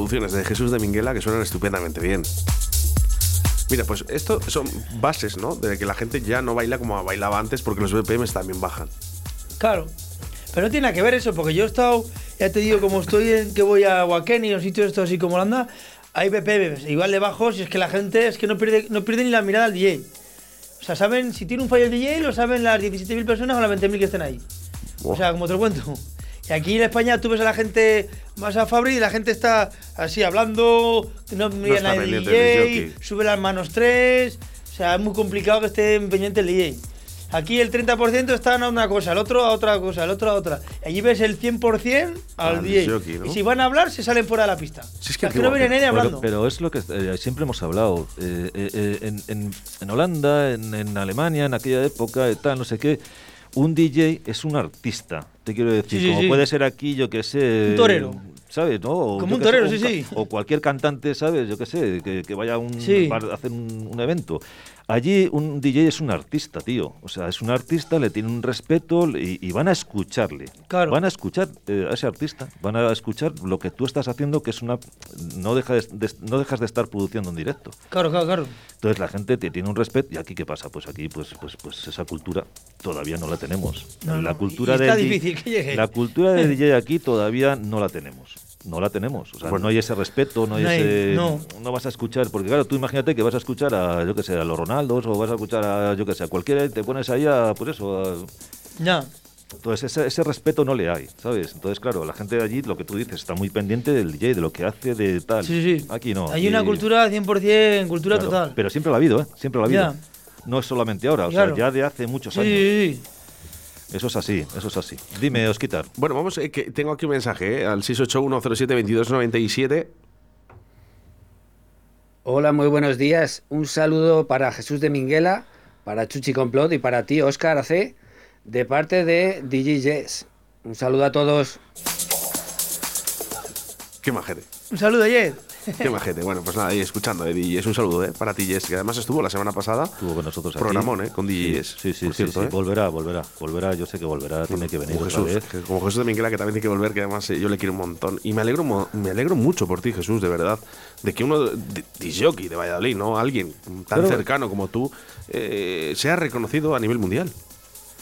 Producciones de Jesús de Minguela que suenan estupendamente bien. Mira, pues esto son bases, ¿no? De que la gente ya no baila como bailaba antes porque los BPMs también bajan. Claro. Pero no tiene nada que ver eso, porque yo he estado, ya te digo, como estoy en que voy a Guaqueni o sitios estos así como Holanda, hay BPMs igual de bajos y es que la gente es que no pierde, no pierde ni la mirada al DJ. O sea, saben, si tiene un fallo el DJ, lo saben las 17.000 personas o las 20.000 que estén ahí. O sea, como te lo cuento. Y aquí en España tú ves a la gente más a Fabri y la gente está así hablando, no mira está nadie DJ, sube las manos tres. O sea, es muy complicado que esté pendiente el DJ. Aquí el 30% están a una cosa, el otro a otra cosa, el otro a otra. Allí ves el 100% al Al DJ. jockey, ¿no? Y si van a hablar, se salen fuera de la pista. Si es que aquí no viene nadie Pero, hablando. pero es lo que eh, siempre hemos hablado. Eh, eh, eh, en, en- en Holanda, en, en Alemania, en aquella época, tal, no sé qué, un DJ es un artista. Te quiero decir, Sí, sí, como sí. puede ser aquí, yo que sé. Un torero. ¿Sabes? ¿no? O Como un qué sé, torero, sí, sí. O cualquier cantante, ¿sabes? Yo qué sé, que, que vaya a, un, a hacer un, un evento. Allí un DJ es un artista, tío. O sea, es un artista, le tiene un respeto y, y van a escucharle. Claro. Van a escuchar eh, a ese artista. Van a escuchar lo que tú estás haciendo, que es una. No, deja de- de- no dejas de estar produciendo en directo. Claro, claro, claro. Entonces la gente te tiene un respeto. ¿Y aquí qué pasa? Pues aquí, pues, pues, pues esa cultura todavía no la tenemos. No, la no, cultura está difícil que llegue. La cultura de DJ aquí todavía no la tenemos. No la tenemos. O sea, Bueno. no hay ese respeto, no hay No hay- ese. no. vas a escuchar. Porque claro, tú imagínate que vas a escuchar a, yo que sé, a los Ronaldos o vas a escuchar a, yo que sé, a cualquiera y te pones ahí a, pues eso, a- Ya. Entonces ese, ese respeto no le hay, ¿sabes? Entonces, claro, la gente de allí, lo que tú dices, está muy pendiente del DJ, de lo que hace, de tal. Sí, sí. Aquí no. Hay aquí- una cultura 100%, cultura claro, total. Pero siempre la ha habido, ¿eh? Siempre la ha habido. Ya. No es solamente ahora, o Claro. sea, ya de hace muchos sí, años. sí, sí. Eso es así, eso es así. Dime, Osquitar. Bueno, vamos, eh, que tengo aquí un mensaje, eh, al 681072297. Hola, muy buenos días. Un saludo para Jesús de Minguela, para Chuchi Complot y para ti, Óscar AC, de parte de DJ Jess. Un saludo a todos. Qué majete. Un saludo, ayer. <laughs> Qué majete. Bueno, pues nada, ahí escuchando, eh, DJs, un saludo eh, para ti, Jess, que además estuvo la semana pasada. Estuvo con nosotros aquí. Programón, ¿eh? Con DJs. Sí, sí, por sí, cierto, sí. ¿eh? Volverá, volverá, volverá. Yo sé que volverá, tiene que venir Como otra Jesús, vez. que- como Jesús de Minguela, que también tiene que volver, que además eh, yo le quiero un montón. Y me alegro, me alegro mucho por ti, Jesús, de verdad, de que uno, de- disjockey de Valladolid, ¿no? Alguien tan Pero- cercano como tú, eh, sea reconocido a nivel mundial.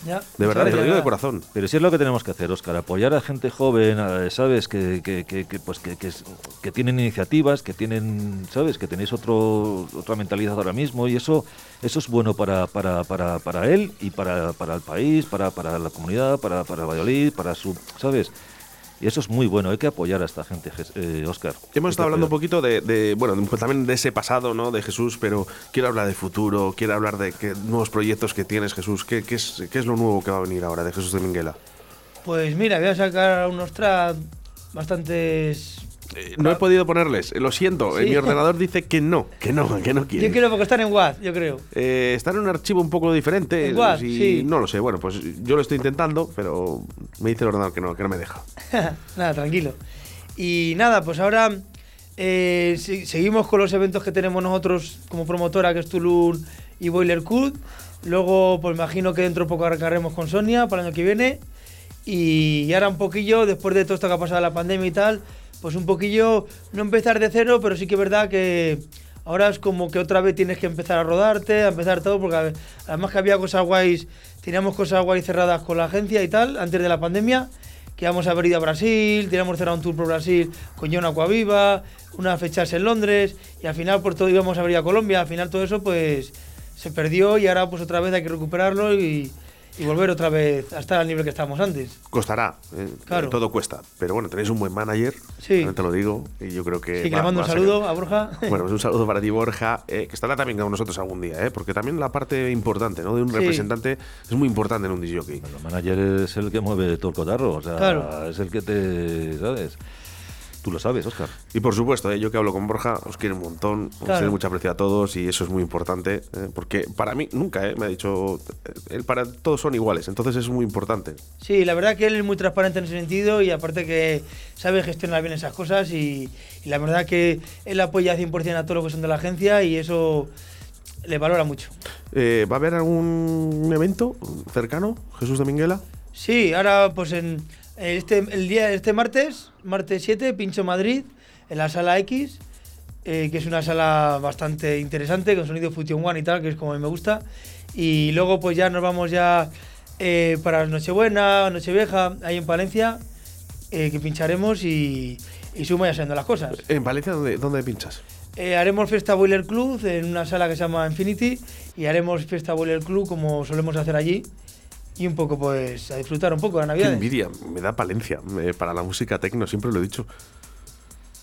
Ya. De verdad, te lo digo de corazón. Pero sí es lo que tenemos que hacer, Óscar, apoyar a gente joven, a- ¿sabes? Que, que, que, que, pues que, que, es- que tienen iniciativas, que tienen, ¿sabes? Que tenéis otro, otra mentalidad ahora mismo y eso eso es bueno para, para, para, para él y para, para el país, para, para la comunidad, para, para Valladolid, para su, ¿sabes? Y eso es muy bueno, hay que apoyar a esta gente, Jes- eh, Hemos estado hablando un poquito de, de, bueno, pues también de ese pasado, ¿no? De Jesús, pero quiero hablar de futuro, quiero hablar de qué nuevos proyectos que tienes, Jesús. ¿Qué, qué es, ¿Qué es lo nuevo que va a venir ahora de Jesús de Minguela? Pues mira, voy a sacar unos tracks bastantes. Eh, no he podido ponerles, eh, lo siento, eh, Sí. mi ordenador dice que no, que no, que no quiere. Yo quiero porque están en WAD, yo creo. Eh, está en un archivo un poco diferente. ¿En Sí. No lo sé. Bueno, pues yo lo estoy intentando, pero me dice el ordenador que no, que no me deja. <laughs> nada, tranquilo. Y nada, pues ahora eh, se- seguimos con los eventos que tenemos nosotros como promotora, que es Tulum y Boiler Cut. Luego, pues imagino que dentro de poco arrancaremos con Sonia para el año que viene. Y ahora un poquillo, después de todo esto que ha pasado la pandemia y tal, pues un poquillo, no empezar de cero, pero sí que es verdad que ahora es como que otra vez tienes que empezar a rodarte, a empezar todo, porque además que había cosas guays, teníamos cosas guays cerradas con la agencia y tal, antes de la pandemia, que íbamos a haber ido a Brasil, teníamos cerrado un tour por Brasil con John Aquaviva, unas fechas en Londres, y al final por todo íbamos a haber ido a Colombia, al final todo eso pues se perdió y ahora pues otra vez hay que recuperarlo y, y volver otra vez a estar al nivel que estábamos antes. Costará, eh, Claro. todo cuesta. Pero bueno, tenéis un buen manager, Sí. te lo digo, y yo creo que. Sí, que va- le mando un a saludo sacar- a Borja. <laughs> Bueno, pues un saludo para ti, Borja, eh, que estará también con nosotros algún día, ¿eh? porque también la parte importante ¿no? de un Sí. representante es muy importante en un disc jockey. El manager es el que mueve todo el cotarro, o sea, Claro. es el que te, ¿sabes? Tú lo sabes, Óscar. Y por supuesto, ¿eh? yo que hablo con Borja, os quiero un montón, os Claro. tiene mucha aprecio a todos y eso es muy importante, ¿eh? porque para mí nunca ¿eh? me ha dicho, él para todos son iguales, entonces es muy importante. Sí, la verdad que él es muy transparente en ese sentido y aparte que sabe gestionar bien esas cosas y, y la verdad que él apoya 100% a todo lo que son de la agencia y eso le valora mucho. Eh, ¿Va a haber algún evento cercano, Jesús de Minguela? Sí, ahora pues en este, el día, este martes, martes 7, pincho Madrid, en la sala X, eh, que es una sala bastante interesante, con sonido Fusion One y tal, que es como a mí me gusta. Y luego pues ya nos vamos ya eh, para Nochebuena, Nochevieja, ahí en Palencia, eh, que pincharemos y, y sumo ya siendo las cosas. ¿En Valencia dónde, dónde pinchas? Eh, haremos fiesta Boiler Club en una sala que se llama Infinity y haremos fiesta Boiler Club como solemos hacer allí y un poco pues a disfrutar un poco de la Qué Navidad. envidia, me da Palencia eh, para la música tecno, siempre lo he dicho.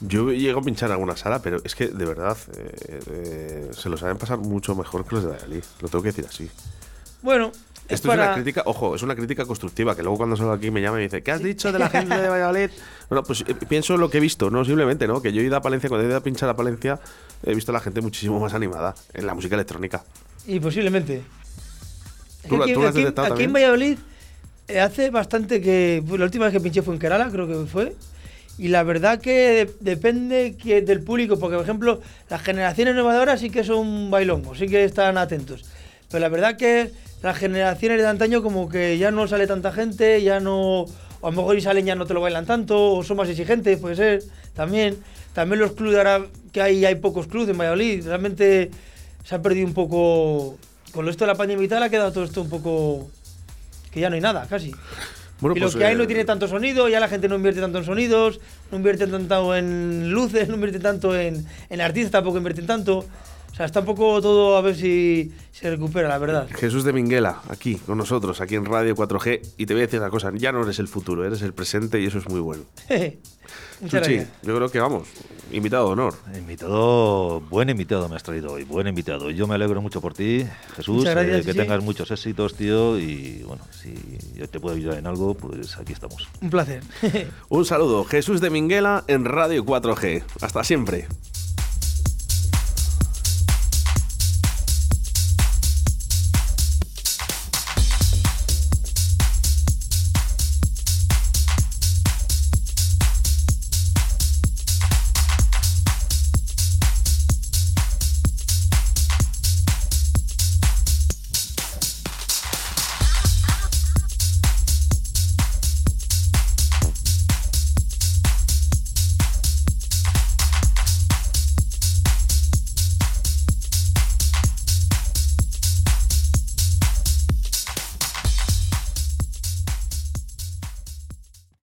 Yo llego a pinchar en alguna sala, pero es que de verdad eh, eh, se lo saben pasar mucho mejor que los de Valladolid. Lo tengo que decir así. Bueno, es Esto para... es una crítica, ojo, es una crítica constructiva, que luego cuando salgo aquí me llama y me dice, ¿qué has dicho de la gente de Valladolid? <laughs> Bueno, pues eh, pienso lo que he visto, no simplemente, ¿no? Que yo he ido a Palencia, cuando he ido a pinchar a Palencia, he visto a la gente muchísimo más animada en la música electrónica. Y posiblemente. Es ¿Tú que la- aquí, tú en? Valladolid eh, hace bastante que... pues, la última vez que pinché fue en Kerala, creo que fue. Y la verdad que de- depende que, del público, porque por ejemplo, las generaciones nuevas de ahora sí que son bailongos, sí que están atentos. Pero la verdad que las generaciones de antaño como que ya no sale tanta gente, ya no... O a lo mejor y salen ya no te lo bailan tanto, o son más exigentes, puede ser, también. También los clubes ahora que hay, hay pocos clubes en Valladolid, realmente se ha perdido un poco... Con esto de la pandemia y tal ha quedado todo esto un poco... que ya no hay nada, casi. <laughs> Bueno, y lo pues, que hay eh, no tiene tanto sonido, ya la gente no invierte tanto en sonidos, no invierte tanto en luces, no invierte tanto en, en artistas, tampoco invierten tanto. Sea, está un poco todo a ver si se recupera, la verdad. Jesús de Minguela, aquí con nosotros, aquí en Radio 4G. Y te voy a decir una cosa, ya no eres el futuro, eres el presente y eso es muy bueno. <laughs> Chuchi, yo creo que vamos, invitado de honor. Invitado, buen invitado me has traído hoy, buen invitado. Yo me alegro mucho por ti, Jesús, Muchas gracias, eh, que sí. tengas muchos éxitos, tío, y bueno, si yo te puedo ayudar en algo, pues aquí estamos. Un placer. <laughs> Un saludo, Jesús de Minguela en Radio 4G. Hasta siempre.